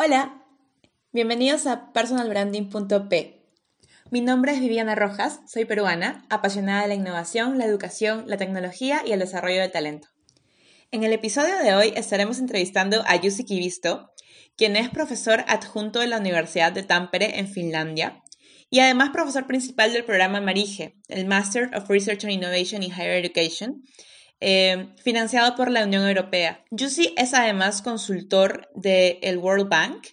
Hola, bienvenidos a personalbranding.p. Mi nombre es Viviana Rojas, soy peruana, apasionada de la innovación, la educación, la tecnología y el desarrollo del talento. En el episodio de hoy estaremos entrevistando a Jussi Kivisto, quien es profesor adjunto de la Universidad de Tampere en Finlandia y además profesor principal del programa Marige, el Master of Research and Innovation in Higher Education, eh, financiado por la Unión Europea. Jussi es además consultor del World Bank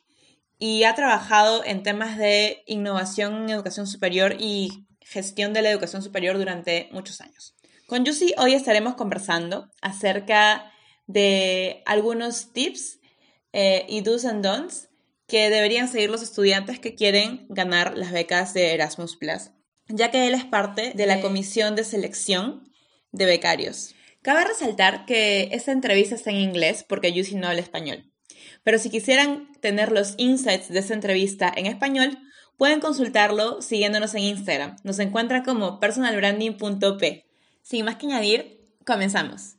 y ha trabajado en temas de innovación en educación superior y gestión de la educación superior durante muchos años. Con Jussi hoy estaremos conversando acerca de algunos tips eh, y do's and don'ts que deberían seguir los estudiantes que quieren ganar las becas de Erasmus Plus, ya que él es parte de la comisión de selección de becarios. Cabe resaltar que esta entrevista está en inglés porque Yusi no habla español. Pero si quisieran tener los insights de esta entrevista en español, pueden consultarlo siguiéndonos en Instagram. Nos encuentran como personalbranding.p. Sin más que añadir, comenzamos.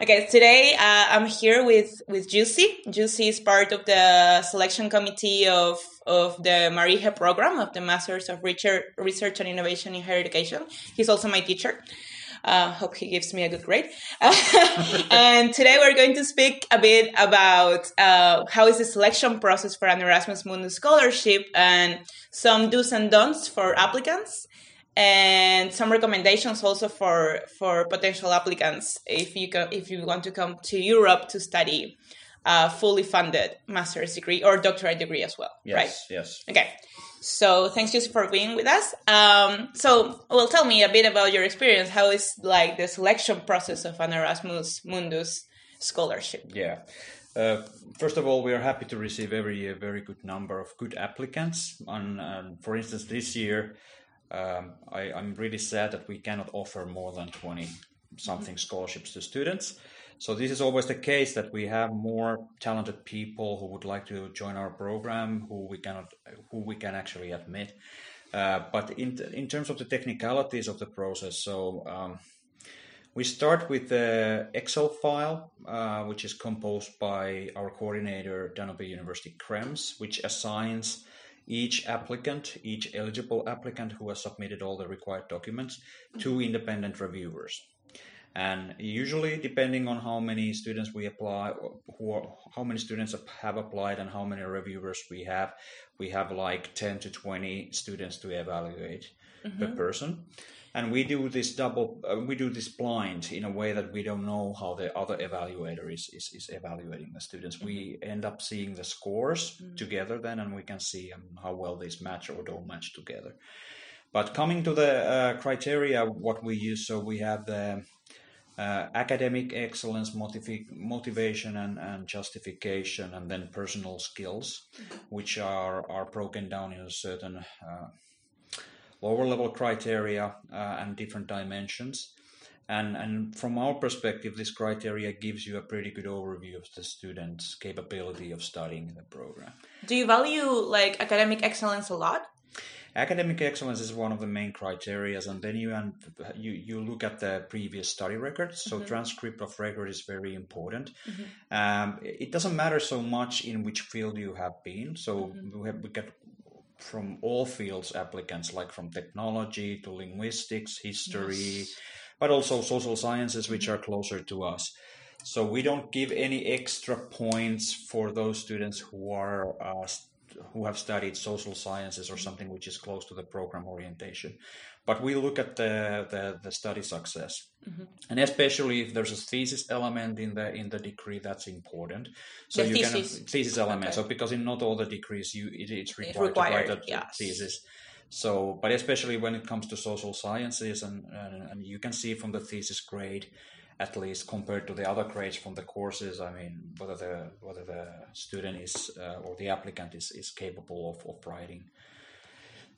Okay, today uh, I'm here with with Juicy. Juicy is part of the selection committee of of the MARIHE program of the Masters of Research, and Innovation in Higher Education. He's also my teacher. Uh, hope he gives me a good grade. and today we're going to speak a bit about uh, how is the selection process for an Erasmus Mundus scholarship and some do's and don'ts for applicants and some recommendations also for for potential applicants if you go, if you want to come to Europe to study a fully funded master's degree or doctorate degree as well. Yes, right? Yes. Okay. So thanks, Joseph, for being with us. Um, so, well, tell me a bit about your experience. How is like the selection process of an Erasmus Mundus scholarship? Yeah. Uh, first of all, we are happy to receive every year a very good number of good applicants. And, for instance, this year um, I, am really sad that we cannot offer more than 20 something scholarships to students. So this is always the case that we have more talented people who would like to join our program, who we cannot, who we can actually admit. Uh, but in in terms of the technicalities of the process, so um, we start with the Excel file, uh, which is composed by our coordinator Danube University Krems, which assigns each applicant, each eligible applicant who has submitted all the required documents, to independent reviewers. And usually, depending on how many students we apply, who are, how many students have applied, and how many reviewers we have, we have like 10 to 20 students to evaluate mm-hmm. per person and we do this double uh, we do this blind in a way that we don't know how the other evaluator is is, is evaluating the students mm-hmm. we end up seeing the scores mm-hmm. together then and we can see um, how well these match or don't match together but coming to the uh, criteria what we use so we have the uh, academic excellence, motiv- motivation, and, and, justification, and then personal skills, mm-hmm. which are, are broken down in a certain uh, lower level criteria uh, and different dimensions. And, and from our perspective, this criteria gives you a pretty good overview of the student's capability of studying the program. Do you value like academic excellence a lot? Academic excellence is one of the main criteria, and then you and you you look at the previous study records. So mm-hmm. transcript of record is very important. Mm-hmm. Um, it doesn't matter so much in which field you have been. So mm-hmm. we have we get from all fields applicants, like from technology to linguistics, history, yes. but also social sciences, which are closer to us. So we don't give any extra points for those students who are uh, who have studied social sciences or something which is close to the program orientation. But we look at the, the, the study success. Mm-hmm. And especially if there's a thesis element in the in the degree, that's important. So the you thesis. can thesis element. Okay. So because in not all the degrees you it, it's required, required, to write a yes. thesis. So, but especially when it comes to social sciences, and, and, and you can see from the thesis grade, at least compared to the other grades from the courses. I mean, whether the whether the student is uh, or the applicant is, is capable of, of writing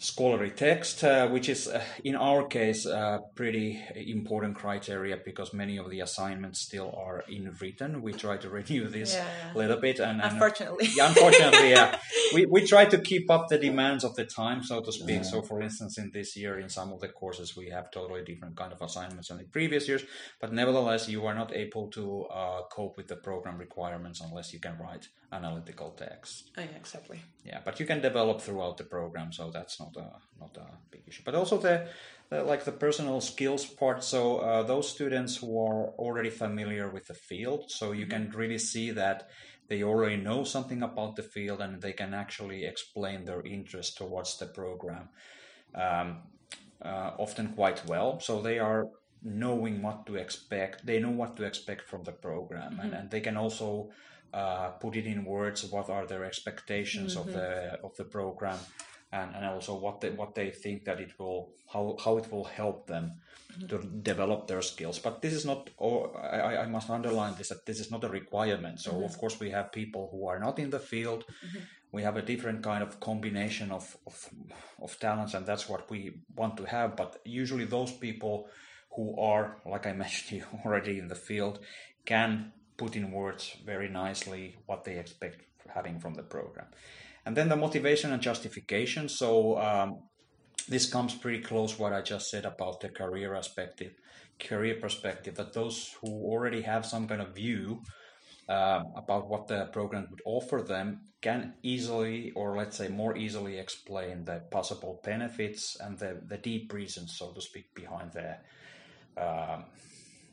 scholarly text, uh, which is uh, in our case a pretty important criteria because many of the assignments still are in written. We try to renew this Yeah. a little bit, and, and Unfortunately. yeah, unfortunately, yeah, we we try to keep up the demands of the time, so to speak. So, for instance, in this year, in some of the courses, we have totally different kind of assignments than the previous years. But nevertheless, you are not able to uh, cope with the program requirements unless you can write analytical text. Oh, yeah, exactly. Yeah, but you can develop throughout the program, so that's not a not a big issue. But also the, the like the personal skills part. So uh, those students who are already familiar with the field, so you can really see that they already know something about the field and they can actually explain their interest towards the program, um, uh, often quite well. So they are knowing what to expect. They know what to expect from the program, and, and they can also uh, put it in words. What are their expectations of the of the program, and, and also what they what they think that it will how how it will help them to develop their skills. But this is not. Or I, I must underline this that this is not a requirement. So of mm-hmm. course we have people who are not in the field. Mm-hmm. We have a different kind of combination of, of of talents, and that's what we want to have. But usually those people who are, like I mentioned, you already in the field, can put in words very nicely what they expect having from the program. And then the motivation and justification. So um, this comes pretty close what I just said about the career perspective, career perspective. That those who already have some kind of view um, about what the program would offer them can easily, or let's say more easily, explain the possible benefits and the, the deep reasons, so to speak, behind the um,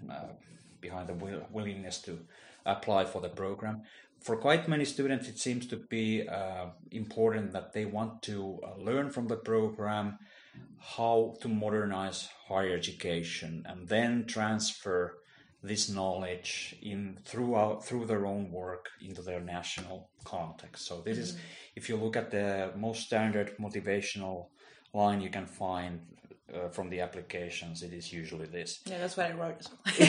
uh, behind the will, willingness to apply for the program. For quite many students, it seems to be uh, important that they want to uh, learn from the program how to modernize higher education and then transfer this knowledge in throughout through their own work into their national context. So this is, if you look at the most standard motivational line you can find uh, from the applications, it is usually this. Yeah, that's what I wrote as well.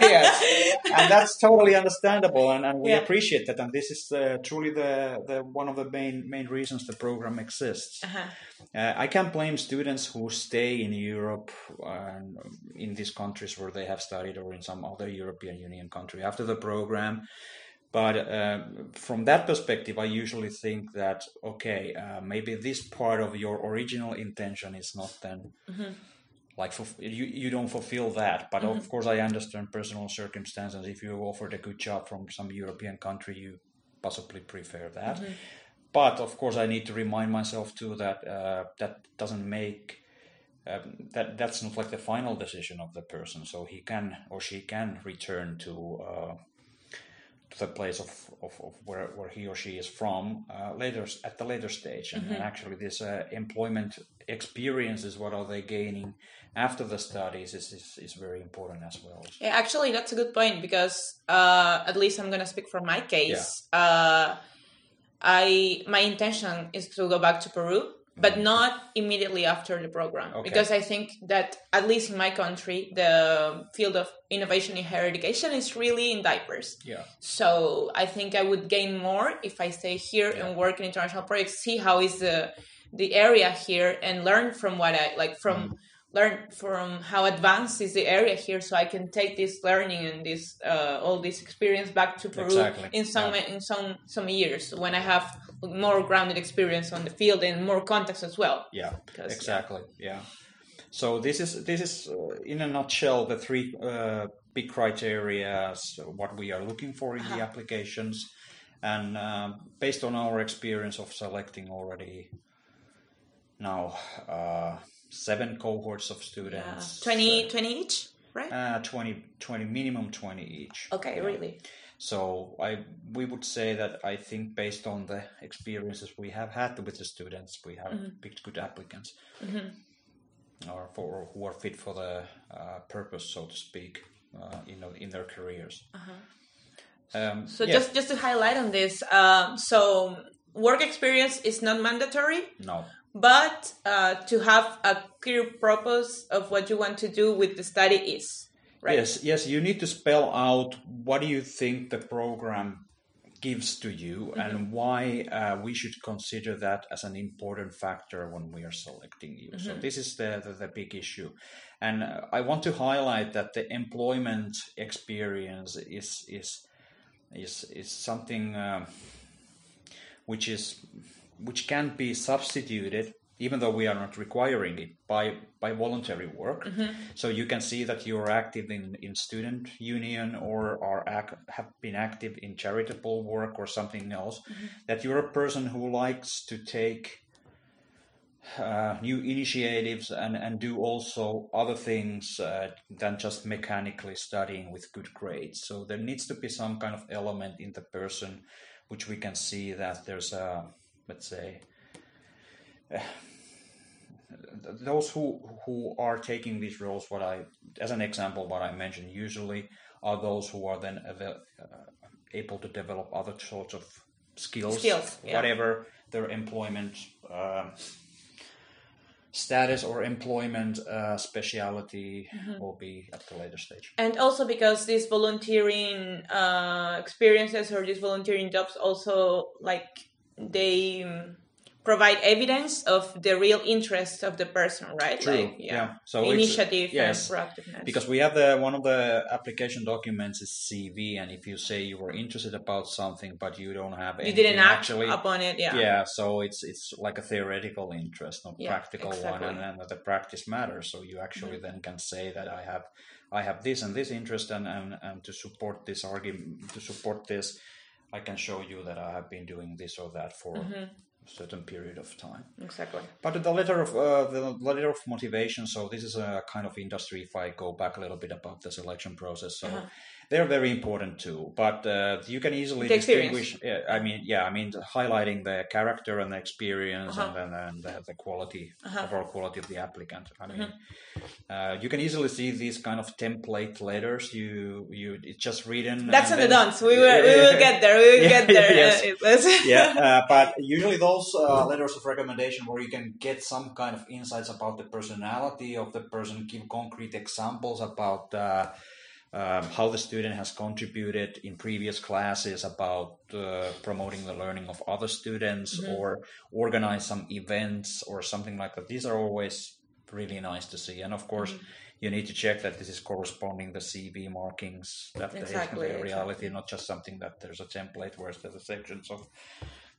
yes, and that's totally understandable, and, and we Yeah. appreciate that. And this is uh, truly the, the one of the main main reasons the program exists. Uh-huh. Uh, I can't blame students who stay in Europe and in these countries where they have studied, or in some other European Union country after the program. But uh, from that perspective, I usually think that okay, uh, maybe this part of your original intention is not then like fulf- you you don't fulfill that. But of course, I understand personal circumstances. If you offered a good job from some European country, you possibly prefer that. But of course, I need to remind myself too that uh, that doesn't make um, that that's not like the final decision of the person. So he can or she can return to uh, to the place of, of, of where, where he or she is from uh, later at the later stage. And, and actually, this uh, employment experience is what are they gaining after the studies is, is, is very important as well. Yeah, actually, that's a good point because uh, at least I'm gonna speak for my case. Uh, I my intention is to go back to Peru, but not immediately after the program Okay. because I think that at least in my country, the field of innovation in higher education is really in diapers. Yeah. So I think I would gain more if I stay here and work in international projects, see how is the the area here, and learn from what I like from Mm-hmm. Learn from how advanced is the area here, so I can take this learning and this uh, all this experience back to Peru Exactly, in some yeah. in some some years when I have more grounded experience on the field and more context as well. Yeah, Because, yeah. exactly. Yeah. So this is this is uh, in a nutshell the three uh, big criteria what we are looking for in the applications, and um, based on our experience of selecting already now uh, seven cohorts of students, 20, 20 each, right? uh, 20, 20 minimum twenty each. okay, Yeah. really. So I we would say that I think based on the experiences we have had with the students, we have Mm-hmm. picked good applicants, or for who are fit for the uh, purpose, so to speak, uh, in in their careers. Um, Uh-huh. So yeah, just just to highlight on this, um, so work experience is not mandatory, no, but uh, to have a clear purpose of what you want to do with the study is right. yes, yes, you need to spell out what do you think the program gives to you and why uh, we should consider that as an important factor when we are selecting you. So this is the, the, the big issue. And uh, I want to highlight that the employment experience is is is is something um, which is which can be substituted even though we are not requiring it by by voluntary work. So you can see that you're active in in student union or are ac- have been active in charitable work or something else that you're a person who likes to take uh, new initiatives and, and do also other things uh, than just mechanically studying with good grades. So there needs to be some kind of element in the person which we can see that there's a, let's say, uh, those who who are taking these roles, what I, as an example, what I mentioned, usually are those who are then uh, able to develop other sorts of skills, Skills, yeah. whatever their employment um, status or employment uh, speciality Mm-hmm. will be at the later stage. And also because these volunteering uh, experiences or these volunteering jobs also like they um, provide evidence of the real interest of the person, right? True. Like, yeah. So it's- initiative yes. and proactiveness. because we have the one of the application documents is CV, and if you say you were interested about something but you don't have you anything didn't act actually, upon it, yeah. yeah. so it's it's like a theoretical interest, not Yeah, practical exactly. one, and then the practice matters. So you actually mm-hmm. then can say that I have I have this and this interest, and and, and to support this argument, to support this, I can show you that I have been doing this or that for a certain period of time. Exactly. But the letter of uh, the letter of motivation. So this is a kind of industry. If I go back a little bit about the selection process, so they're very important too. But uh, you can easily The distinguish. Yeah, I mean, yeah, I mean, highlighting the character and the experience, Uh-huh. and then and the, the quality, overall quality of the applicant. I mean, uh, you can easily see these kind of template letters. You you it's just written. That's the dance. We will, we will get there. We will Yeah, get there. yes. Uh, yeah, uh, but usually those uh, letters of recommendation where you can get some kind of insights about the personality of the person, give concrete examples about uh, um, how the student has contributed in previous classes, about uh, promoting the learning of other students, or organize some events or something like that. These are always really nice to see, and of course. You need to check that this is corresponding the CV markings that they- Exactly, the reality, not just something that there's a template where there's a sections of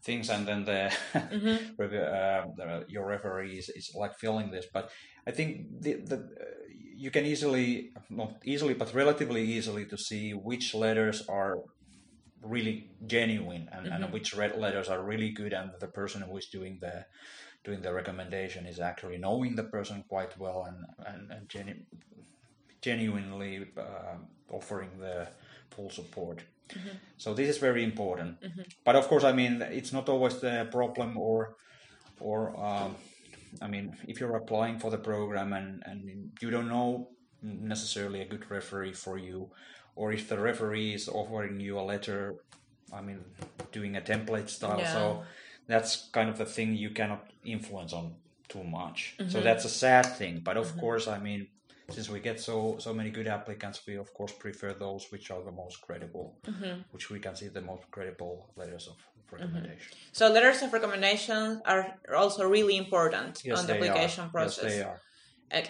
things and then the, review, uh, the your referee is, is like filling this. But i think the, the uh, you can easily not easily but relatively easily to see which letters are really genuine and, and which red letters are really good and the person who is doing the doing the recommendation is actually knowing the person quite well and and, and genu- genuinely uh, offering the full support. Mm-hmm. So this is very important. Mm-hmm. But of course, I mean, it's not always the problem or or um, I mean, if you're applying for the program and, and you don't know necessarily a good referee for you, or if the referee is offering you a letter, I mean, doing a template style, Yeah. so that's kind of the thing you cannot influence on too much. So mm-hmm. that's a sad thing. But of course, I mean, since we get so so many good applicants, we of course prefer those which are the most credible, mm-hmm. which we can see the most credible letters of recommendation. Mm-hmm. So letters of recommendation are also really important Yes, on the application are. process. Yes, they are.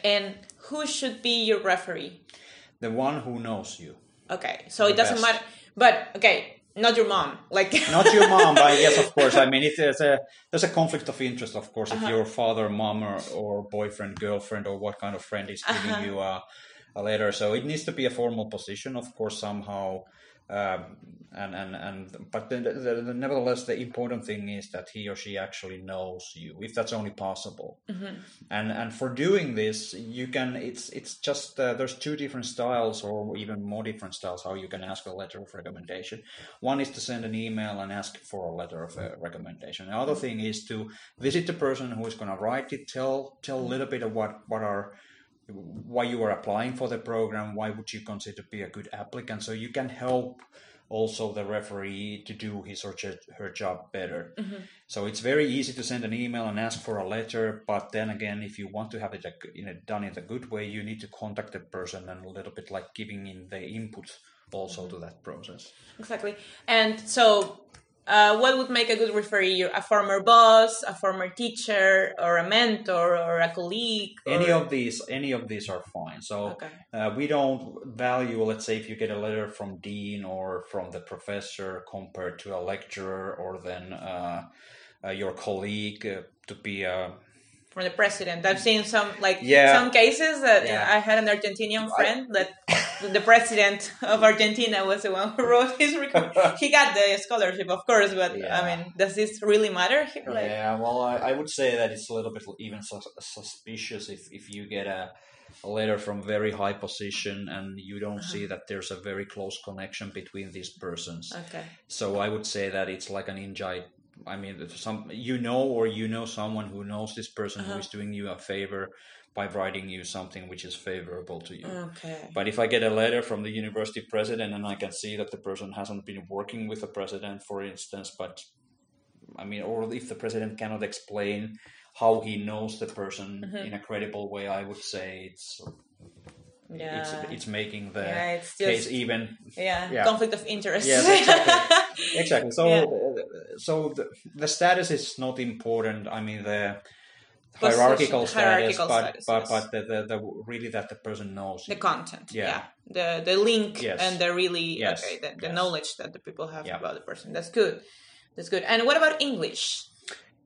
And who should be your referee? The one who knows you. Okay, so it doesn't best. matter. But okay, not your mom. Like Not your mom, but yes, of course. I mean, it, there's a there's a conflict of interest, of course, Uh-huh. if your father, mom, or, or boyfriend, girlfriend, or what kind of friend is giving Uh-huh. you a, a letter. So it needs to be a formal position, of course, somehow. Um, and and and but the, the, the, nevertheless, the important thing is that he or she actually knows you, if that's only possible. And and for doing this, you can. It's it's just uh, there's two different styles, or even more different styles, how you can ask a letter of recommendation. One is to send an email and ask for a letter of uh, recommendation. The other thing is to visit the person who is going to write it. Tell tell a little bit of what what are why you are applying for the program. Why would you consider be a good applicant? So you can help also the referee to do his or her- job better. Mm-hmm. So it's very easy to send an email and ask for a letter, but then again, if you want to have it a- in a, done in a good way, you need to contact the person and a little bit like giving in the input also mm-hmm. to that process. Exactly. And so, uh, what would make a good referee? A former boss, a former teacher, or a mentor, or a colleague? Or... Any of these, any of these are fine. So Okay. uh, we don't value, let's say, if you get a letter from dean or from the professor compared to a lecturer or then uh, uh, your colleague uh, to be a from the president. I've seen some like Yeah. some cases that Yeah. I had an Argentinian friend that the president of Argentina was the one who wrote his record. he got the scholarship, of course, but Yeah. I mean, does this really matter here? Like, yeah, well, I, I would say that it's a little bit even sus- suspicious if, if you get a, a letter from very high position and you don't Uh-huh. see that there's a very close connection between these persons. Okay. So I would say that it's like an invite. I mean, some you know or you know someone who knows this person Uh-huh. who is doing you a favor by writing you something which is favorable to you. Okay. But if I get a letter from the university president and I can see that the person hasn't been working with the president, for instance, but I mean, or if the president cannot explain how he knows the person Mm-hmm. in a credible way, I would say it's Yeah. it's it's making the Yeah, it's case even. yeah, yeah. conflict of interest. Yes, exactly. Exactly. So, Yeah. uh, so the, the status is not important. I mean, the Hierarchical status, but status, but yes. but the, the, the really that the person knows. the content. Yeah. Yeah. The the link Yes. and the really Yes. okay the, the knowledge that the people have Yeah. about the person. That's good. That's good. And what about English?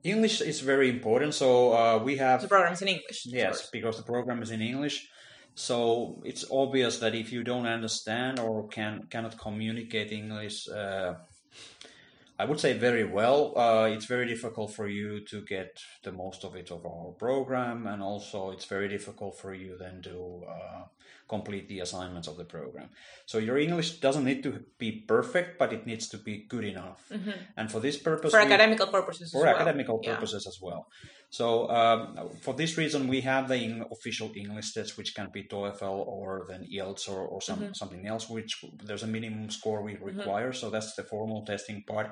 English is very important. So uh, we have The program's in English. Yes, because the program is in English. So it's obvious that if you don't understand or can cannot communicate English, uh, I would say very well. Uh, it's very difficult for you to get the most of it of our program, and also it's very difficult for you then to uh, complete the assignments of the program. So your English doesn't need to be perfect, but it needs to be good enough. And for this purpose, Mm-hmm. For we- academical purposes. for as well. academical Yeah. purposes as well. So um, for this reason, we have the in- official English test, which can be TOEFL or then IELTS or, or some, Mm-hmm. something else, which there's a minimum score we require. So that's the formal testing part.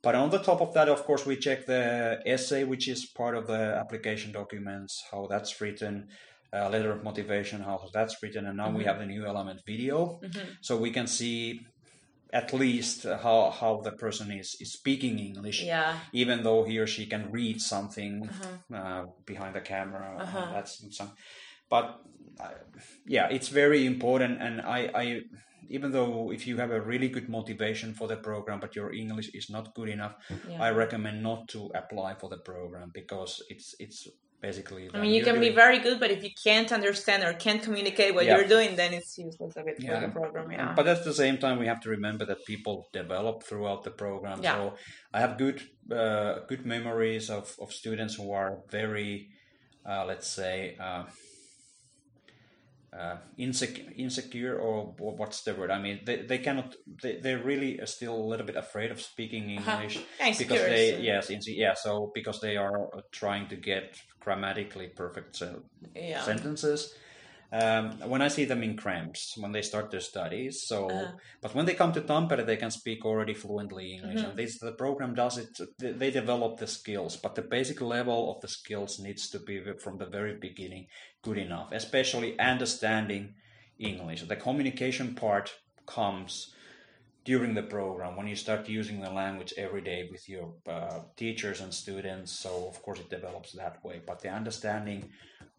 But on the top of that, of course, we check the essay, which is part of the application documents, how that's written, uh, letter of motivation, how that's written, and now we Mm-hmm. have the new element video, so we can see at least how how the person is, is speaking English Yeah. even though he or she can read something Uh-huh. uh, behind the camera. uh, that's some, but uh, yeah, it's very important. And I, I, even though if you have a really good motivation for the program, but your English is not good enough, Yeah. I recommend not to apply for the program because it's it's basically. I mean, you can be very good, but if you can't understand or can't communicate what Yeah. you're doing, then it's useless a bit for the program. Yeah. But at the same time, we have to remember that people develop throughout the program. Yeah. So I have good uh, good memories of, of students who are very, uh, let's say, uh, uh, insecure, insecure, or wh- what's the word? I mean, they, they cannot. They they really are still a little bit afraid of speaking English Yeah, because they so- yes inse- yeah. So because they are trying to get grammatically perfect sen- yeah. sentences. Um, when I see them in Krems when they start their studies, so Uh-huh. but when they come to Tampere, they can speak already fluently English, Mm-hmm. and this the program does it. They, develop the skills, but the basic level of the skills needs to be from the very beginning good enough, especially understanding English. The communication part comes during the program when you start using the language every day with your uh, teachers and students. So of course it develops that way, but the understanding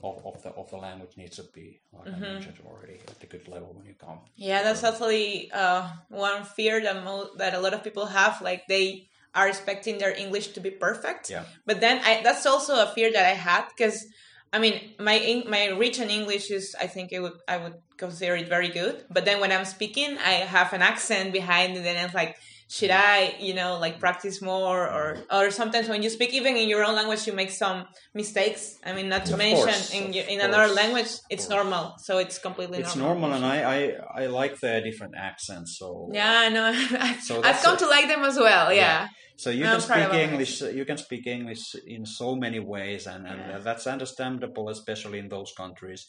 of, of the of the language needs to be, like I mentioned already, at a good level when you come. Yeah, that's actually uh, one fear that mo- that a lot of people have. Like they are expecting their English to be perfect. Yeah. But then I, that's also a fear that I had because I mean my my written English is I think it would I would consider it very good. But then when I'm speaking, I have an accent behind it, and it's like. Should I, you know, like practice more, or or sometimes when you speak, even in your own language, you make some mistakes. I mean, not to Of mention course, in in another language, it's normal. So it's completely It's normal. normal, and I, I I like the different accents. So uh, Yeah, I know. So I've come to like them as well. Yeah. So you I'm can speak English. You can speak English in so many ways, and, and Yeah. that's understandable, especially in those countries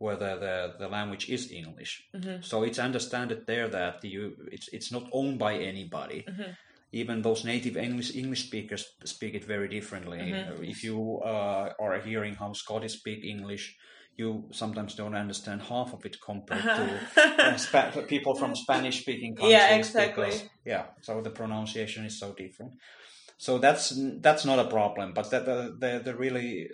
where the, the, the language is English. Mm-hmm. So it's understood there that you it's it's not owned by anybody. Mm-hmm. Even those native English English speakers speak it very differently. Mm-hmm. If you uh, are hearing how Scottish speak English, you sometimes don't understand half of it compared to uh, Spa- people from Spanish speaking countries. Yeah, exactly. Because, yeah, so the pronunciation is so different. So that's that's not a problem, but that the, the, the really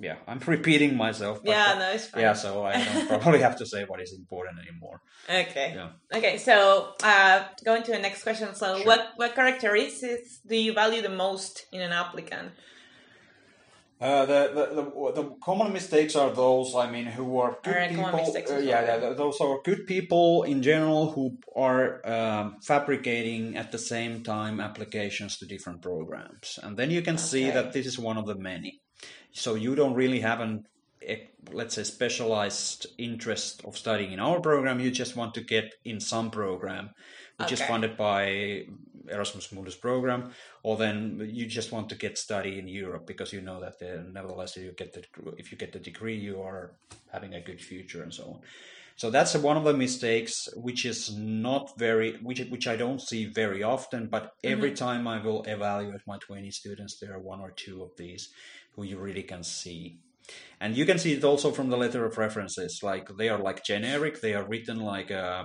yeah, I'm repeating myself. Yeah, no, it's fine. yeah, so I don't probably have to say what is important anymore. Okay. Yeah. Okay. So, uh, going to the next question. So, Sure. what what characteristics do you value the most in an applicant? Uh, the, the, the the common mistakes are those I mean who are good people. uh, yeah, yeah, those are good people in general who are um, fabricating at the same time applications to different programs, and then you can see that this is one of the many. So you don't really have an eh, let's say specialized interest of studying in our program. You just want to get in some program which is funded by Erasmus Mundus program, or then you just want to get study in Europe because you know that uh, nevertheless if you get the if you get the degree you are having a good future and so on. So that's one of the mistakes which is not very which which I don't see very often, but every time I will evaluate my 20 students there are one or two of these who you really can see. And you can see it also from the letter of references. Like they are like generic. They are written like uh,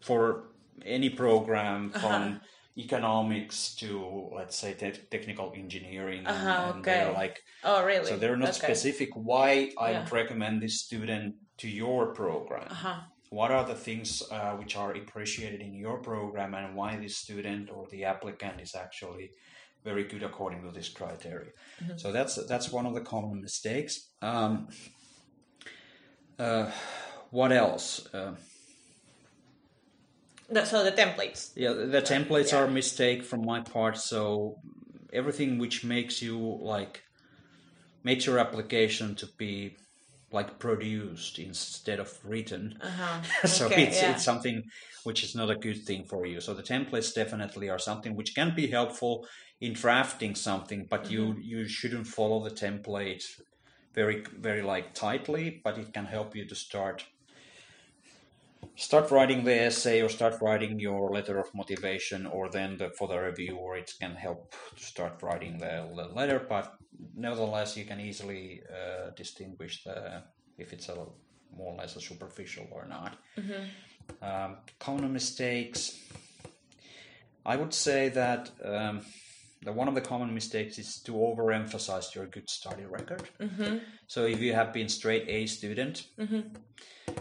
for any program from economics to let's say te- technical engineering. Uh-huh, and they're okay. like Oh, really? so they're not Okay. specific. Why I Yeah. recommend this student to your program? Uh-huh. What are the things uh, which are appreciated in your program, and why this student or the applicant is actually very good according to this criteria? Mm-hmm. So that's that's one of the common mistakes. Um, uh, what else? Uh, The- so the templates. yeah, the, the templates yeah. are a mistake from my part. So everything which makes you like makes your application to be like produced instead of written. Uh-huh. so Okay, it's yeah. it's something which is not a good thing for you. So the templates definitely are something which can be helpful in drafting something, but you Mm-hmm. you shouldn't follow the template very very like tightly, but it can help you to start start writing the essay or start writing your letter of motivation or then the, for the reviewer it can help to start writing the, the letter but nevertheless you can easily uh, distinguish the if it's a more or less a superficial or not. Um, common mistakes. I would say that um, the, one of the common mistakes is to overemphasize your good study record mm-hmm. so if you have been straight a student mm-hmm.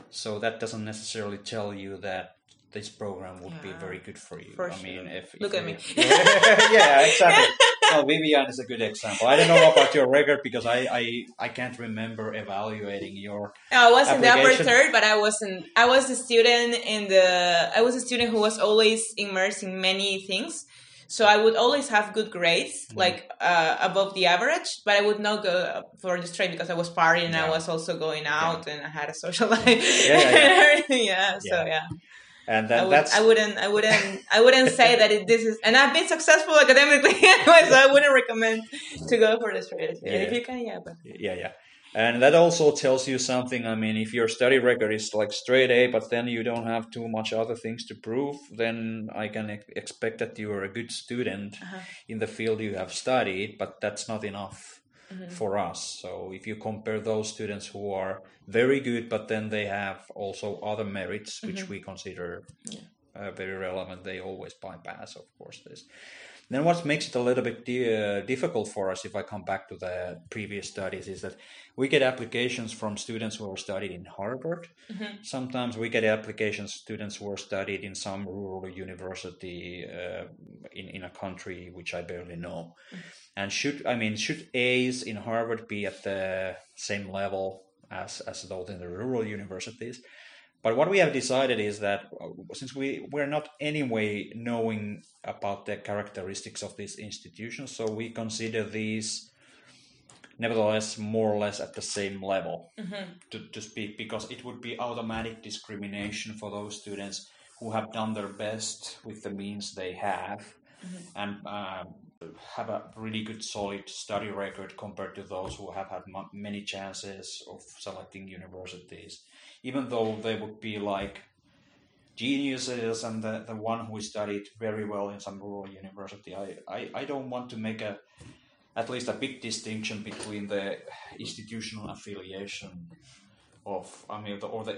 so that doesn't necessarily tell you that this program would be very good for you. for I mean, sure. if, if Look at me. yeah, exactly. Well, Vivian is a good example. I don't know about your record because I, I, I can't remember evaluating your. I was in the upper third, but I wasn't. I was a student in the. I was a student who was always immersed in many things. So I would always have good grades, Mm-hmm. like uh, above the average, but I would not go for the straight because I was partying and I was also going out and I had a social life Yeah, yeah, yeah. and everything. Yeah, so Yeah. yeah. And I, then would, that's I wouldn't, I wouldn't, I wouldn't say that it, this is, and I've been successful academically anyway, so I wouldn't recommend to go for the straight. Yeah, if yeah. you can, yeah, but yeah, yeah. And that also tells you something. I mean, if your study record is like straight A, but then you don't have too much other things to prove, then I can ex- expect that you are a good student Uh-huh. in the field you have studied, but that's not enough Mm-hmm. for us. So if you compare those students who are very good, but then they have also other merits, which Mm-hmm. we consider uh, very relevant, they always bypass, of course, this. Then what makes it a little bit uh, difficult for us, if I come back to the previous studies, is that we get applications from students who are studied in Harvard. Sometimes we get applications students who are studied in some rural university uh, in in a country which I barely know. And should I mean should A's in Harvard be at the same level as as those in the rural universities? But what we have decided is that uh, since we we're not anyway knowing about the characteristics of these institutions, so we consider these nevertheless more or less at the same level. To, to speak, because it would be automatic discrimination for those students who have done their best with the means they have and um, have a really good solid study record compared to those who have had mu- many chances of selecting universities. Even though they would be like geniuses and the, the one who studied very well in some rural university I, I, I don't want to make a at least a big distinction between the institutional affiliation of I mean, the, or the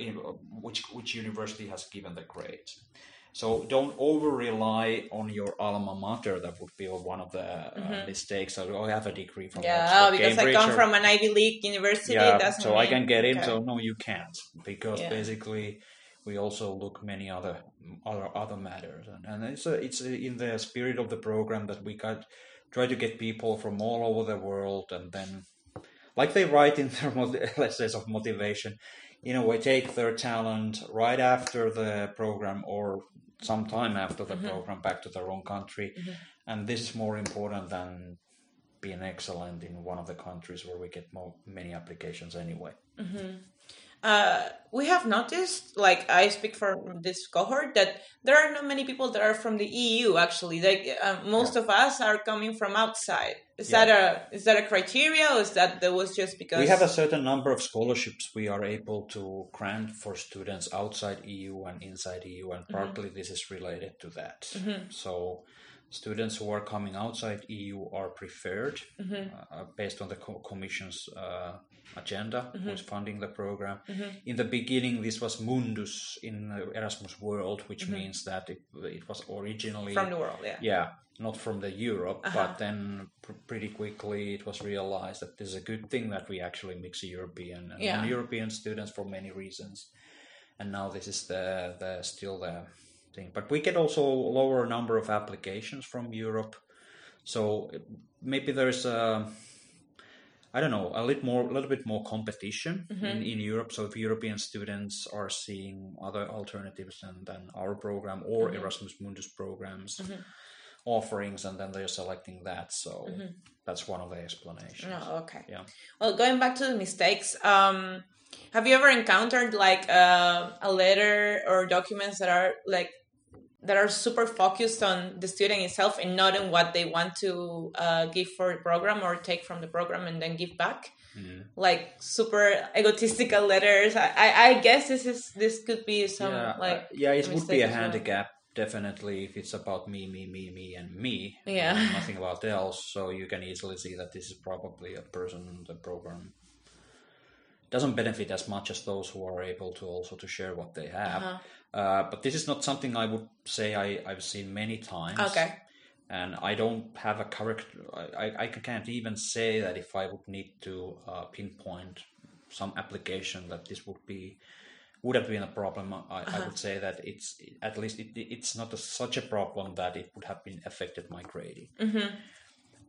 which which university has given the grade. So don't over rely on your alma mater. That would be one of the uh, mm-hmm. mistakes. I have a degree from yeah, Oxford, because Cambridge, I come or, from an Ivy League university. Yeah, so mean, I can get in. Okay. So no, you can't because yeah. basically we also look many other other other matters, and, and it's a, it's a, in the spirit of the program that we got try to get people from all over the world, and then like they write in their let's of motivation, in a way take their talent right after the program or sometime after the mm-hmm. program back to their own country, mm-hmm. and this is more important than being excellent in one of the countries where we get more, many applications anyway. Mm-hmm uh, we have noticed, like I speak for this cohort, that there are not many people that are from the EU. Actually, like uh, most yeah. of us are coming from outside. Is yeah. that a is that a criteria, or is that that was just because we have a certain number of scholarships we are able to grant for students outside EU and inside EU, and mm-hmm. partly mm-hmm. this is related to that. Mm-hmm. So students who are coming outside EU are preferred mm-hmm. uh, based on the co- Commission's uh, agenda, mm-hmm. who's funding the program. Mm-hmm. In the beginning, this was Mundus in Erasmus World, which mm-hmm. means that it, it was originally from the world, yeah, yeah, not from the Europe. Uh-huh. But then pr- pretty quickly, it was realized that this is a good thing that we actually mix European and yeah. non-European students for many reasons. And now this is the the still the thing. But we get also lower number of applications from Europe, so maybe there's a I don't know a little more a little bit more competition mm-hmm. in, in Europe. So if European students are seeing other alternatives than, than our program or mm-hmm. Erasmus Mundus programs. Mm-hmm. Offerings and then they're selecting that, so mm-hmm. that's one of the explanations. Oh, okay. Yeah. Well, going back to the mistakes, um, have you ever encountered like uh, a letter or documents that are like that are super focused on the student itself and not on what they want to uh, give for the program or take from the program and then give back. Mm-hmm. like super egotistical letters. I, I guess this is this could be some yeah, like uh, yeah it would be a handicap well. definitely if it's about me me me me and me. Yeah. Nothing about else. So you can easily see that this is probably a person in the program doesn't benefit as much as those who are able to also to share what they have. Uh-huh. Uh, but this is not something I would say I, I've seen many times. Okay. And I don't have a character. I, I can't even say that if I would need to uh, pinpoint some application that this would be would have been a problem. I, uh-huh. I would say that it's at least it, it's not a, such a problem that it would have been affected my grading. Mm-hmm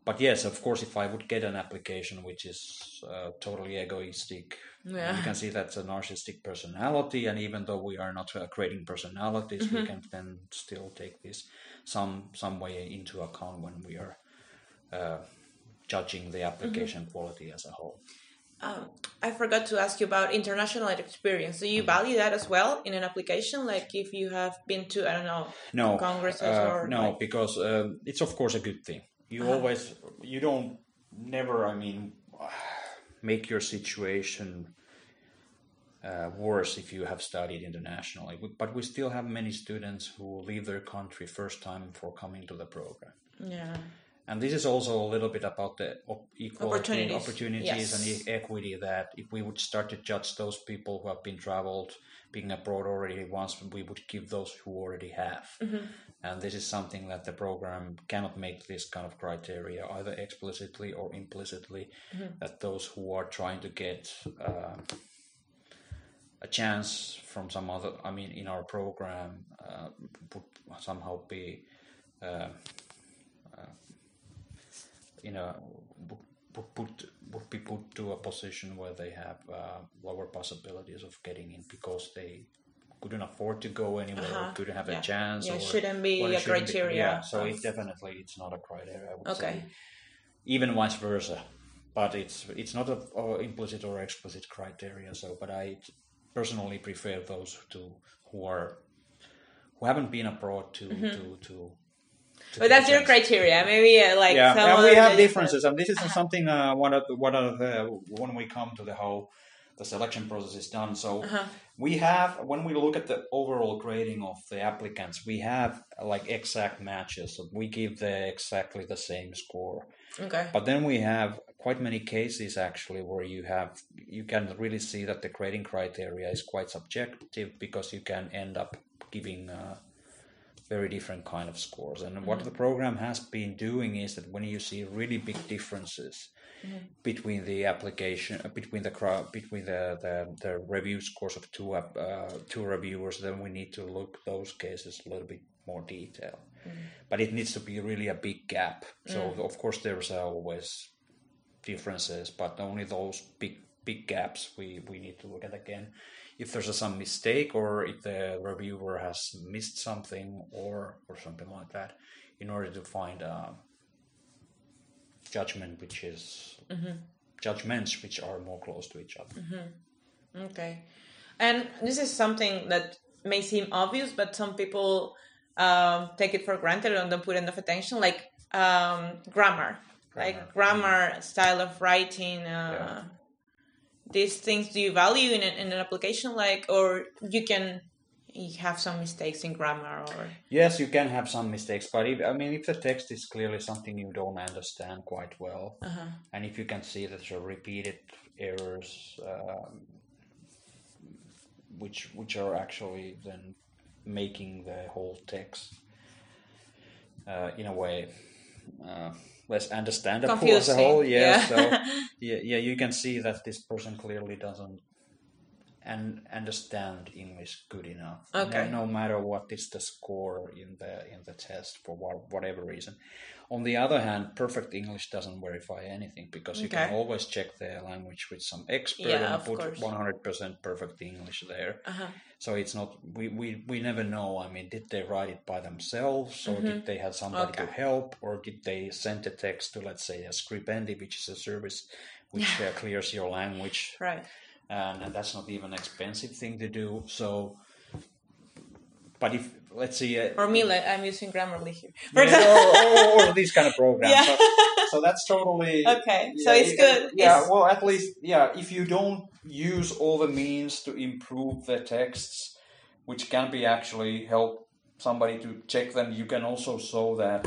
but yes, of course, if I would get an application which is uh, totally egoistic, yeah. you can see that's a narcissistic personality. And even though we are not uh, creating personalities, mm-hmm. we can then still take this some some way into account when we are uh, judging the application mm-hmm. quality as a whole. Um, I forgot to ask you about international experience. Do you mm-hmm. value that as well in an application? Like if you have been to, I don't know, no, congresses uh, or no, like... because um, it's of course a good thing you uh-huh. always you don't never i mean make your situation uh, worse if you have studied internationally. But we still have many students who leave their country first time for coming to the program. Yeah and this is also a little bit about the equality opportunities, opportunities yes. and equity that if we would start to judge those people who have been traveled being abroad already once we would give those who already have mm-hmm. And this is something that the program cannot make this kind of criteria either explicitly or implicitly. Mm-hmm. That those who are trying to get uh, a chance from some other, I mean, in our program, uh, would somehow be, uh you know, put, would be put to a position where they have uh, lower possibilities of getting in because they couldn't afford to go anywhere, uh-huh. couldn't have yeah. a chance. Yeah, or, shouldn't be a shouldn't criteria. Be, yeah, so it definitely it's not a criteria. I would okay. say, even vice versa, but it's it's not a, a implicit or explicit criteria. So, but I personally prefer those to who are who haven't been abroad to mm-hmm. to to but that's your criteria. Maybe uh, like yeah, and we have differences, and this is something uh, one of the, one of the when we come to the whole the selection process is done. So Uh-huh. we have when we look at the overall grading of the applicants, we have like exact matches. So we give the exactly the same score. Okay. But then we have quite many cases actually where you have you can really see that the grading criteria is quite subjective because you can end up giving uh, very different kind of scores. And what the program has been doing is that when you see really big differences between the application uh, between the crowd between the, the the review scores of two uh, two reviewers, then we need to look those cases a little bit more detail. But it needs to be really a big gap. So of course there's always differences, but only those big big gaps we, we need to look at again. If there's a, some mistake or if the reviewer has missed something or or something like that, in order to find a judgment which is judgments which are more close to each other. Okay. And this is something that may seem obvious, but some people um, take it for granted and don't put enough attention, like um, grammar, like grammar, style of writing. Uh, These things do you value in, a, in an application, like, or you can have some mistakes in grammar, or? Yes, you can have some mistakes, but if, I mean, if the text is clearly something you don't understand quite well, and if you can see that there are repeated errors, um, which which are actually then making the whole text uh, in a way uh, less understandable as a Confusing, whole. Yeah, yeah. so yeah, yeah, you can see that this person clearly doesn't and understand English good enough. Okay. No, no matter what is the score in the in the test for wha- whatever reason. On the other hand, perfect English doesn't verify anything because you can always check the language with some expert Yeah, and put 100% perfect English there. uh-huh. So it's not we, we we never know. I mean, did they write it by themselves, or did they have somebody to Mm-hmm. Help, or did they send the text to let's say a Scribendi, which is a service which uh, clears your language, right. and, and that's not even an expensive thing to do. So, but if let's see, uh, Or me, I'm using Grammarly here. For yeah, or, or, or these kind of programs. Yeah. So, so that's totally Okay, so it's it- good. Yeah, It's- well, at least yeah, if you don't use all the means to improve the texts, which can be actually help somebody to check them, you can also show that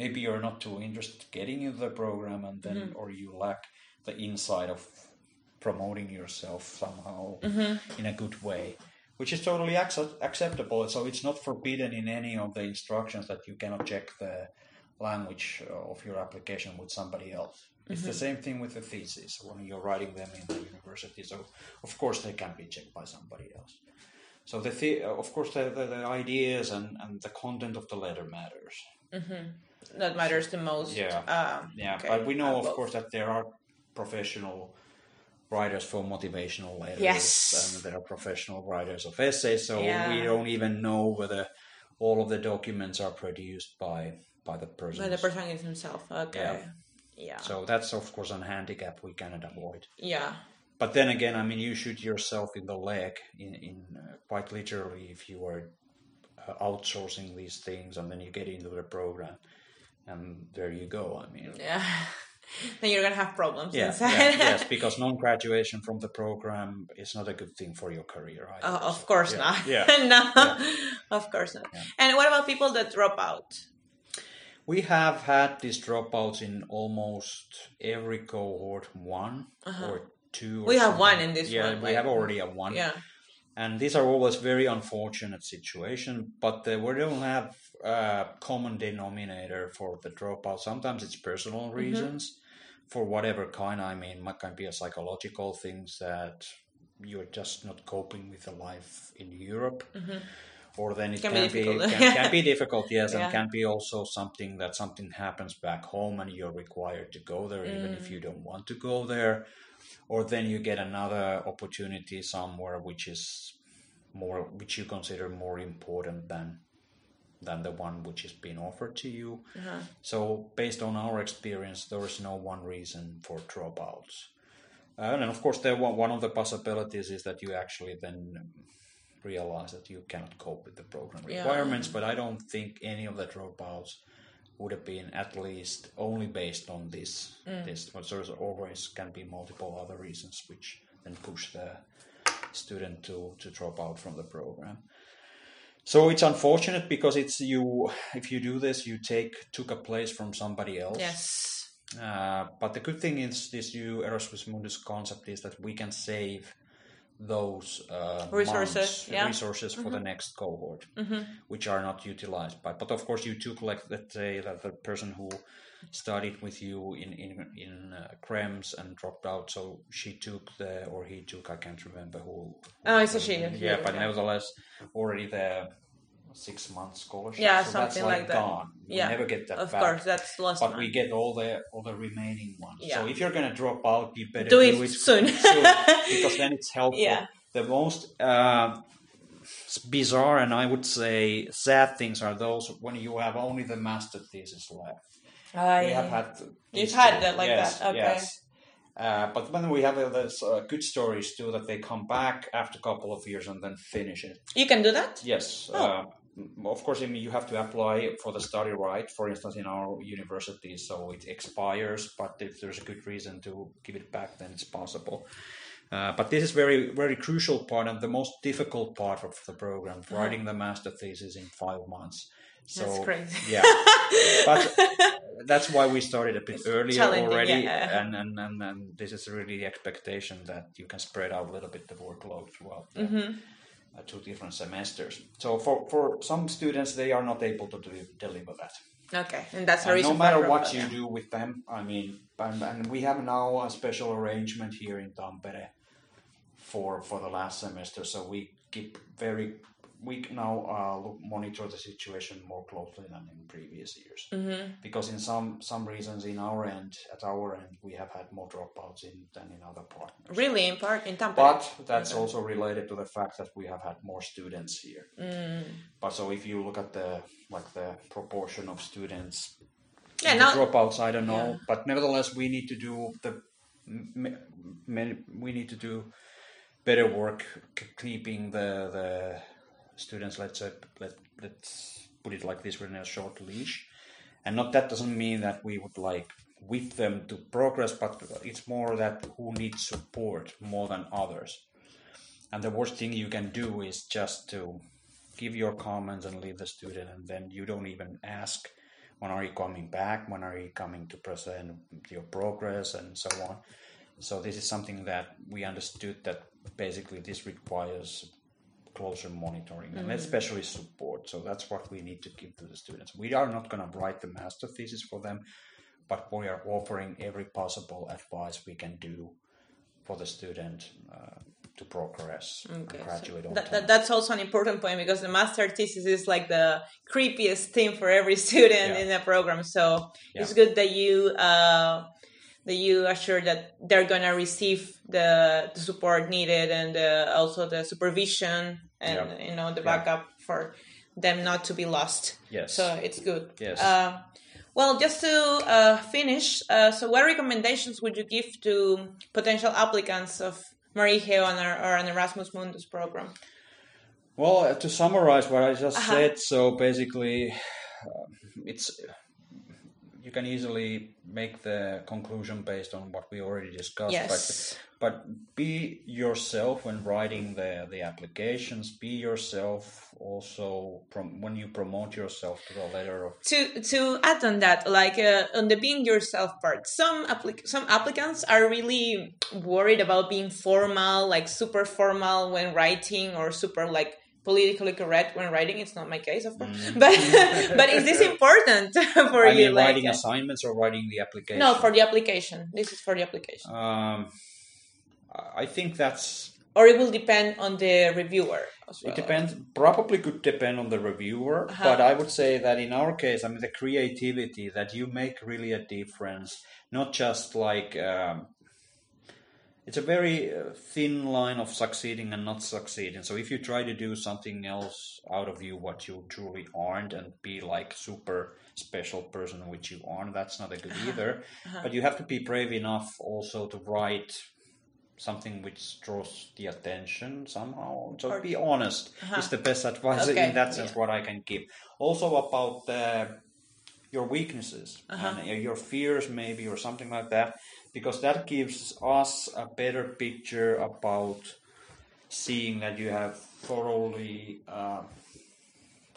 maybe you're not too interested getting into the program, and then Mm-hmm. or you lack the insight of promoting yourself somehow Mm-hmm. in a good way. Which is totally accept- acceptable. So it's not forbidden in any of the instructions that you cannot check the language of your application with somebody else. It's the same thing with the thesis when you're writing them in the university. So of course they can be checked by somebody else. So the, the of course the, the, the ideas and, and the content of the letter matters. that matters the most. Yeah. Um, Yeah, okay. but we know Uh, of course that there are professional writers for motivational letters Yes. and there are professional writers of essays. So Yeah. we don't even know whether all of the documents are produced by by the person. But the person himself. Okay. Yeah. Yeah. So that's of course a handicap we cannot avoid. yeah. But then again, I mean, you shoot yourself in the leg in, in uh, quite literally if you are uh, outsourcing these things and then you get into the program and there you go. I mean, Yeah. then you're gonna have problems yeah, inside. yeah, yes, because non-graduation from the program is not a good thing for your career. Either. Oh, of course Yeah, not. yeah, no, of course not. And what about people that drop out? We have had these dropouts in almost every cohort, one or two. Or Uh-huh. We have something. one in this yeah, one, we like- have already a one. Yeah. And these are always very unfortunate situations but uh, we don't have a common denominator for the dropout sometimes it's personal reasons for whatever kind i mean it can be a psychological things that you're just not coping with the life in europe or then it Can can, be be, difficult. can, can be difficult yes Yeah. and can be also something that something happens back home and you're required to go there even Mm. if you don't want to go there or then you get another opportunity somewhere which is more which you consider more important than than the one which is being offered to you. So based on our experience there is no one reason for dropouts. Uh, and of course there one one of the possibilities is that you actually then realize that you cannot cope with the program Yeah. requirements but i don't think any of the dropouts would have been at least only based on this Mm. this but there's always can be multiple other reasons which then push the student to to drop out from the program. So it's unfortunate because it's you. If you do this, you take took a place from somebody else. Yes. Uh, but the good thing is this new Erasmus Mundus concept is that we can save those uh, Resources, months, yeah. resources for the next cohort, Mm-hmm. which are not utilized by. But of course, you took like let's say that the person who studied with you in in in uh, Krems and dropped out, so she took the or he took I can't remember who. Oh, it's a she, Yeah, yeah, but nevertheless, already the six month scholarship. Yeah, so something that's like, like that. gone. We Yeah, never get that Of back course, that's lost. but we get all the all the remaining ones. Yeah. So if you're gonna drop out, you better Do do, it it, soon. because then it's helpful. Yeah. The most uh, bizarre and I would say sad things are those when you have only the master thesis left. I, We have had You've had that like yes, that, okay. Yes. Uh, but then we have uh, those uh, good stories too that they come back after a couple of years and then finish it. you can do that. Yes. Oh. Of course, I mean, you have to apply for the study right, for instance, in our university, so it expires, but if there's a good reason to give it back, then it's possible. Uh, but this is very, very crucial part and the most difficult part of the program, writing the master thesis in five months. So, Uh-huh. That's crazy. Yeah. but that's why we started a bit earlier already, yeah. and, and, and, and this is really the expectation that you can spread out a little bit the workload throughout the, Mm-hmm. Uh, two different semesters. So for, for some students, they are not able to do, deliver that. Okay, and that's the And reason. no matter what you do with them, I mean, and, and we have now a special arrangement here in Tampere for for the last semester. So we keep very we now uh, look, monitor the situation more closely than in previous years Mm-hmm. because in some some reasons in our end at our end we have had more dropouts in than in other partners. Really, in part in Tampere. But that's also related to the fact that we have had more students here. Mm. But so if you look at the like the proportion of students, Yeah, now- dropouts, I don't know. Yeah. But nevertheless, we need to do the we need to do better work keeping the the students. Let's say, let let's put it like this: within a short leash, and not that doesn't mean that we would like whip them to progress, but it's more that who needs support more than others. And the worst thing you can do is just to give your comments and leave the student, and then you don't even ask when are you coming back, when are you coming to present your progress, and so on. So this is something that we understood that basically this requires closer monitoring and especially support. So that's what we need to give to the students. We are not going to write the master thesis for them, but we are offering every possible advice we can do for the student uh, to progress and Okay, so graduate on that, that's also an important point because the master thesis is like the creepiest thing for every student Yeah. in the program. So it's good that you uh, that you assure that they're gonna receive the, the support needed and uh, also the supervision and Yeah. you know the Yeah. backup for them not to be lost. Yes. So it's good. Yes. Uh, well, just to uh, finish, uh, so what recommendations would you give to potential applicants of MARIHE or, or an Erasmus Mundus program? Well, uh, to summarize what I just Uh-huh. said, so basically, uh, it's you can easily make the conclusion based on what we already discussed. Yes. But, but be yourself when writing the the applications. Be yourself also from when you promote yourself to the letter of to to add on that like uh, on the being yourself part some applic- some applicants are really worried about being formal like super formal when writing or super like politically correct when writing it's not my case of course but but is this important for Mm. I you mean, like writing assignments or writing the application. no for the application this is for the application um, I think that's or it will depend on the reviewer as well. It depends. Probably could depend on the reviewer, Uh-huh. but I would say that in our case, I mean, the creativity that you make really a difference. Not just like um, it's a very uh, thin line of succeeding and not succeeding. So if you try to do something else out of you, what you truly aren't, and be like super special person which you aren't, that's not a good either. But you have to be brave enough also to write something which draws the attention somehow. So Or- be honest is the best advice Okay, in that sense. yeah. What I can give. Also about uh, your weaknesses Uh-huh. and uh, your fears, maybe or something like that. Because that gives us a better picture about seeing that you have thoroughly uh,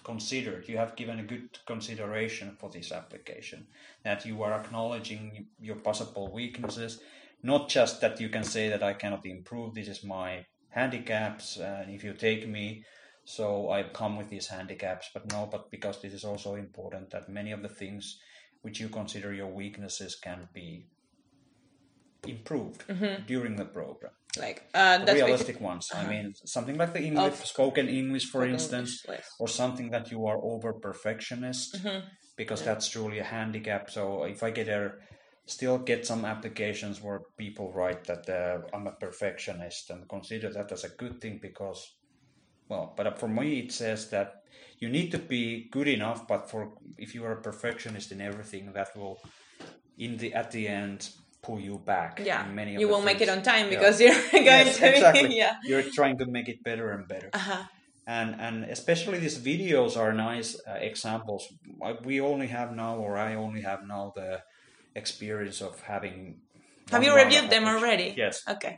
considered, you have given a good consideration for this application, that you are acknowledging your possible weaknesses, not just that you can say that I cannot improve, this is my handicaps, and if you take me, so I come with these handicaps, but no, but because this is also important that many of the things which you consider your weaknesses can be improved Mm-hmm. during the program. Like uh, that's Realistic basic- ones. I mean, something like the English, Of- spoken English, for spoken instance, English, yes. or something that you are over perfectionist, Mm-hmm. because that's truly a handicap. So if I get there, still get some applications where people write that uh, I'm a perfectionist and consider that as a good thing because, well, but for me it says that you need to be good enough, but for if you are a perfectionist in everything, that will, in the at the end, pull you back. Yeah, in many of you won't make it on time Yeah. because you're going Yes, to exactly. be yeah. You're trying to make it better and better Uh-huh. and and especially these videos are nice uh, examples we only have now or i only have now the experience of having Have you reviewed them already? yes Okay.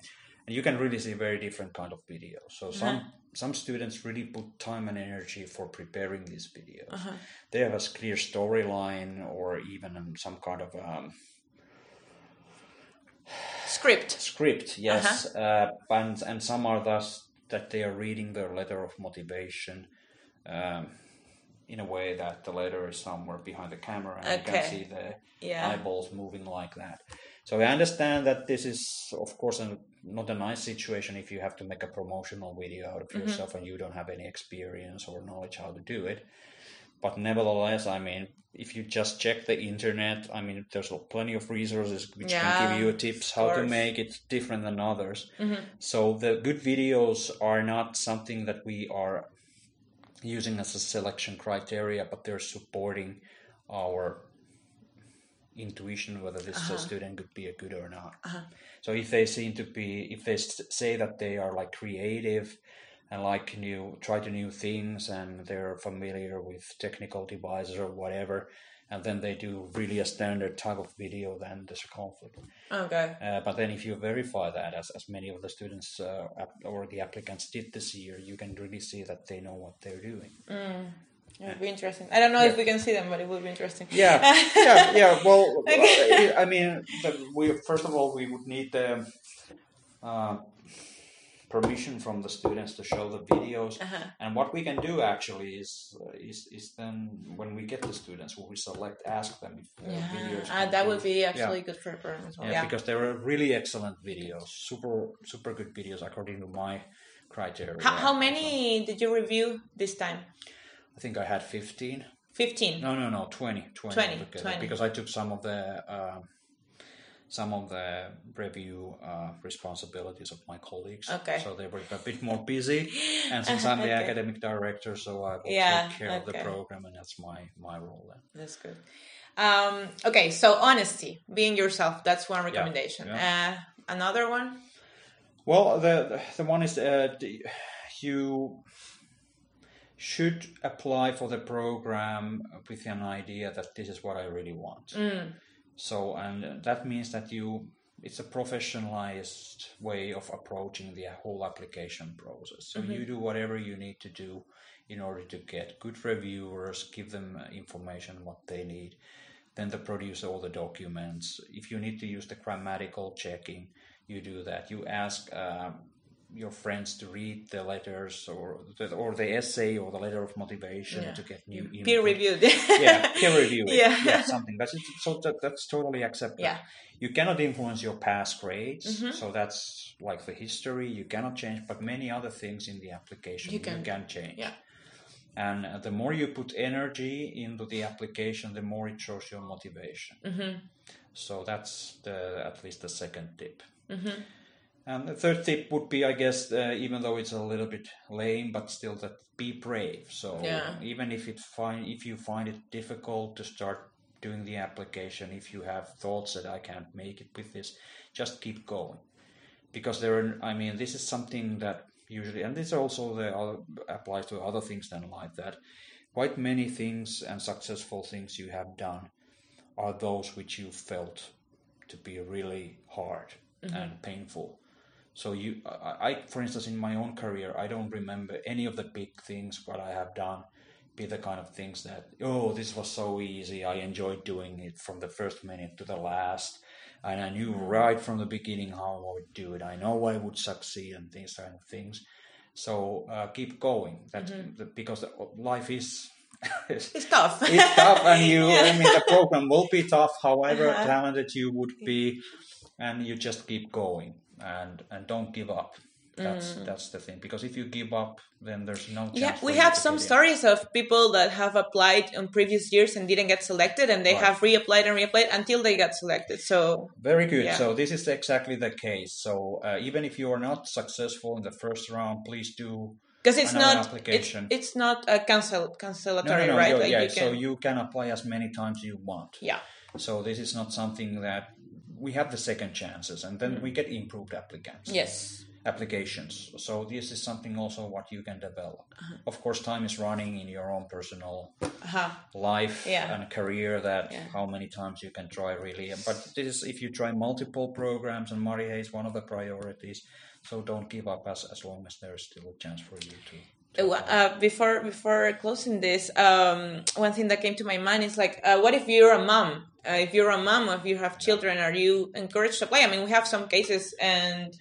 and you can really see very different kind of videos so some Uh-huh. some students really put time and energy for preparing these videos Uh-huh. they have a clear storyline or even um, some kind of um, Script. script yes Uh-huh. uh, and and some are thus that they are reading their letter of motivation um, in a way that the letter is somewhere behind the camera and you can see the Yeah. eyeballs moving like that so i understand that this is of course a, not a nice situation if you have to make a promotional video out of Mm-hmm. yourself and you don't have any experience or knowledge how to do it but nevertheless i mean if you just check the internet i mean there's plenty of resources which can give you tips how to make it different than others Mm-hmm. so the good videos are not something that we are using as a selection criteria but they're supporting our intuition whether this Uh-huh. student could be a good or not so if they seem to be if they say that they are like creative and like new try to new things and they're familiar with technical devices or whatever and then they do really a standard type of video then there's a conflict Okay. uh, but then if you verify that as, as many of the students uh, or the applicants did this year you can really see that they know what they're doing It would be interesting. I don't know if we can see them, but it would be interesting. yeah yeah yeah well I- i mean we first of all we would need the uh, permission from the students to show the videos Uh-huh. and what we can do actually is uh, is, is then when we get the students we select ask them if uh, Yeah, videos uh, that be- would be yeah. actually good for a program as well. yeah, Yeah. because they were really excellent videos super super good videos according to my criteria How, how many did you review this time? i think i had 15 15. no no no 20 20, 20, 20. because i took some of the um, some of the review uh, responsibilities of my colleagues Okay. so they were a bit more busy and since i'm the Okay. academic director so i will Yeah, take care of the program and that's my my role then That's good. Um, okay, so honesty, being yourself, that's one recommendation. Uh, another one? Well, the the one is uh, you should apply for the program with an idea that this is what I really want. So, and that means that you it's a professionalized way of approaching the whole application process. So you do whatever you need to do in order to get good reviewers, give them uh, information what they need, then to produce all the documents. If you need to use the grammatical checking, you do that. You ask um, your friends to read the letters or the, or the essay or the letter of motivation Yeah. to get new Peer reviewed. yeah, peer review it. Yeah. Yeah, something. That's so that, that's totally acceptable. Yeah. You cannot influence your past grades, Mm-hmm. so that's like the history you cannot change. But many other things in the application You you can. can, change. Yeah. And uh, the more you put energy into the application, the more it shows your motivation. Mm-hmm. So that's the at least the second tip. Mm-hmm. And the third tip would be, I guess, uh, even though it's a little bit lame, but still that be brave. So Yeah. even if it find if you find it difficult to start doing the application, if you have thoughts that I can't make it with this, just keep going, because there are. I mean, this is something that usually, and this also the other, applies to other things than like that. Quite many things and successful things you have done are those which you felt to be really hard and painful. So you, I, I, for instance, in my own career, I don't remember any of the big things what I have done be the kind of things that oh this was so easy. I enjoyed doing it from the first minute to the last, and I knew right from the beginning how I would do it. I know I would succeed and these kind of things. So uh, keep going. That's because life is It's tough. it's tough and you Yeah. i mean the program will be tough however Uh-huh. talented you would be and you just keep going and and don't give up that's that's the thing because if you give up then there's no chance Mm. Yeah, we have some stories of people that have applied in previous years and didn't get selected, and they Right. have reapplied and reapplied until they got selected. So very good Yeah. so this is exactly the case so uh, even if you are not successful in the first round please do because it's not it's, application. it's not a cancel no, cancellatory, no, no, right? Like yeah you so you can apply as many times you want yeah, so this is not something that we have the second chances and then we get improved applicants Mm. yes, applications. So this is something also what you can develop. Uh-huh. Of course, time is running in your own personal uh-huh. life Yeah. and career. That Yeah. how many times you can try really. But this is if you try multiple programs, and MARIHE is one of the priorities. So don't give up as as long as there is still a chance for you to. Uh, uh, before before closing this, um, one thing that came to my mind is like, uh, what if you're a mom? Uh, if you're a mom, or if you have children, are you encouraged to play? I mean, we have some cases, and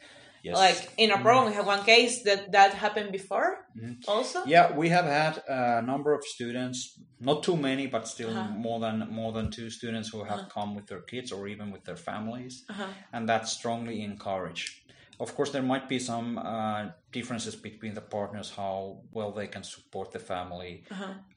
yes. like in our program, we have one case that that happened before, also. Yeah, we have had a number of students, not too many, but still Uh-huh. more than more than two students who have come with their kids or even with their families, Uh-huh. and that's strongly encouraged. Of course, there might be some uh, differences between the partners how well they can support the family,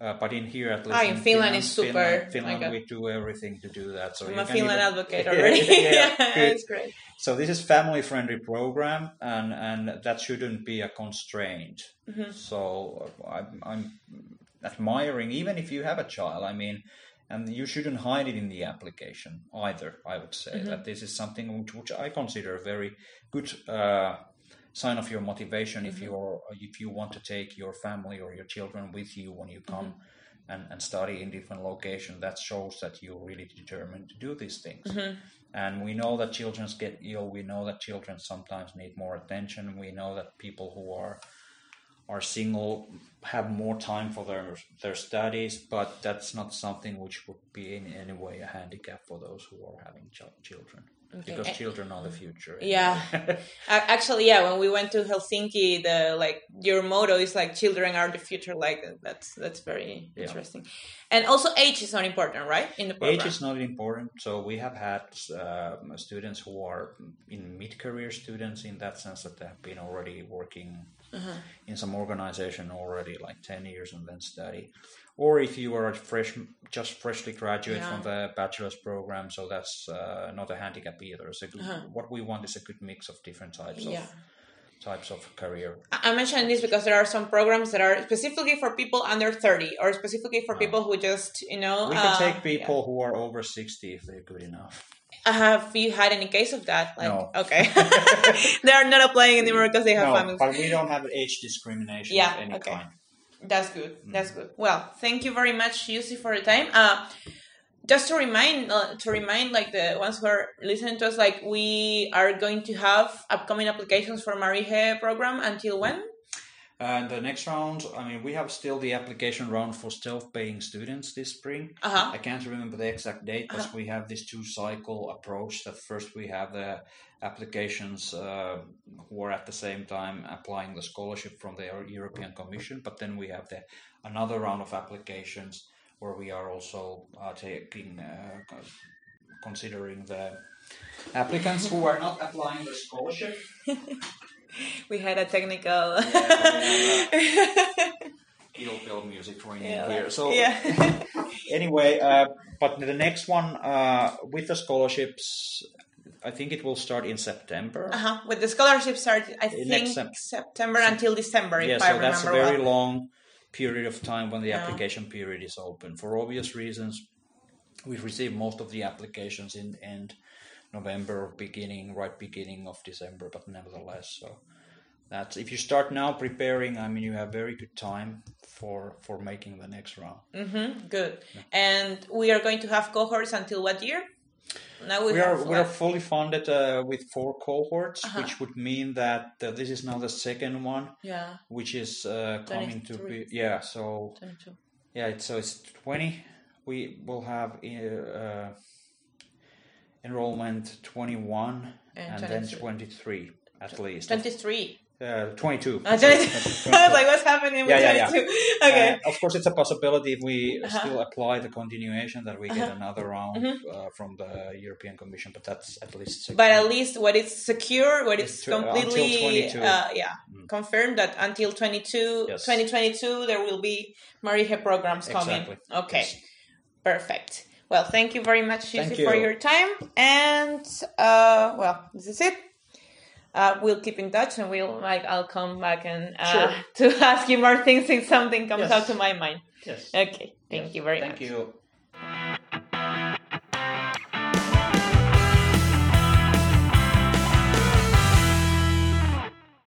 uh, but in here at least Uh-huh. Ah, in Finland is super, Finland, like a- we do everything to do that. So I'm you a Finland even- advocate already. yeah, yeah, good. it's great. So this is family friendly program, and and that shouldn't be a constraint. Mm-hmm. So uh, I'm, I'm admiring, even if you have a child. I mean, and you shouldn't hide it in the application either. I would say Mm-hmm. that this is something which, which I consider a very good uh, sign of your motivation if mm-hmm. you're if you want to take your family or your children with you when you mm-hmm. come. And, and study in different locations that shows that you're really determined to do these things. Mm-hmm. And we know that children get ill. We know that children sometimes need more attention. We know that people who are are single have more time for their their studies but that's not something which would be in any way a handicap for those who are having ch- children because Eh, children are the future Yeah. Actually, yeah. When we went to Helsinki, the like your motto is like "children are the future." Like that's that's very Yeah. interesting. And also, age is not important, right? In the program. Age is not important. So we have had um, students who are in mid-career students in that sense that they have been already working Uh-huh. in some organization already like 10 years and then study. Or if you are a fresh, just freshly graduate Yeah. from the bachelor's program, so that's uh, not a handicap either. So what we want is a good mix of different types Uh-huh. Yeah. of types of career. I- I'm this because there are some programs that are specifically for people under 30 or specifically for people who just, you know. We can uh, take people who are over 60 if they're good enough. Have you had any case of that? Like, No. Okay. they are not applying anymore because they have No, families. but we don't have age discrimination Yeah, of any okay. kind. That's good. Mm. That's good. Well, thank you very much, Jussi, for your time. Uh, just to remind, uh, to remind, like the ones who are listening to us, like we are going to have upcoming applications for Marihe program until when? And the next round, I mean, we have still the application round for self-paying students this spring. Uh huh. I can't remember the exact date, but we have this two-cycle approach. That first we have the applications uh, who are at the same time applying the scholarship from the European Commission, but then we have the another round of applications where we are also uh, taking uh, considering the applicants who are not applying the scholarship. We had a technical. Ill bill music ringing Yeah, here. So yeah. anyway, uh, but the next one uh, with the scholarships, I think it will start in September. uh-huh. With the scholarship start, I Next think Sep- September until December, yeah, if I so that's a very well. long period of time when the Yeah. application period is open. For obvious reasons, we've received most of the applications in end November beginning, right beginning of December, but nevertheless, so that's if you start now preparing, I mean, you have very good time for for making the next round. Mm-hmm. Good. And we are going to have cohorts until what year? now we, We are we are fully funded uh, with four cohorts, Uh-huh. which would mean that uh, this is now the second one, yeah, which is uh, coming to be yeah. So 22. yeah, it's, so it's twenty. We will have uh, enrollment twenty one And and, then 23. at least. 23. Uh, twenty two. Uh, 22. I was like, what's happening with Yeah, yeah, yeah. Okay. Uh, of course, it's a possibility if we Uh-huh. still apply the continuation that we get Uh-huh. another round Mhm. uh, from the European Commission, but that's at least. Secure. but at least what is secure, what is It's is to- until completely, 22. uh, yeah, Mm. confirmed that until 22, Yes. 2022, there will be MARIHE programs coming. Exactly. Okay, Yes. perfect. Well, thank you very much, Thank Jussi, for your time. And, uh, well, this is it. Uh, we'll keep in touch and we'll like I'll come back and uh, Sure. to ask you more things if something comes Yes. out to my mind. Yes. Okay, thank you very Thank much. Thank you.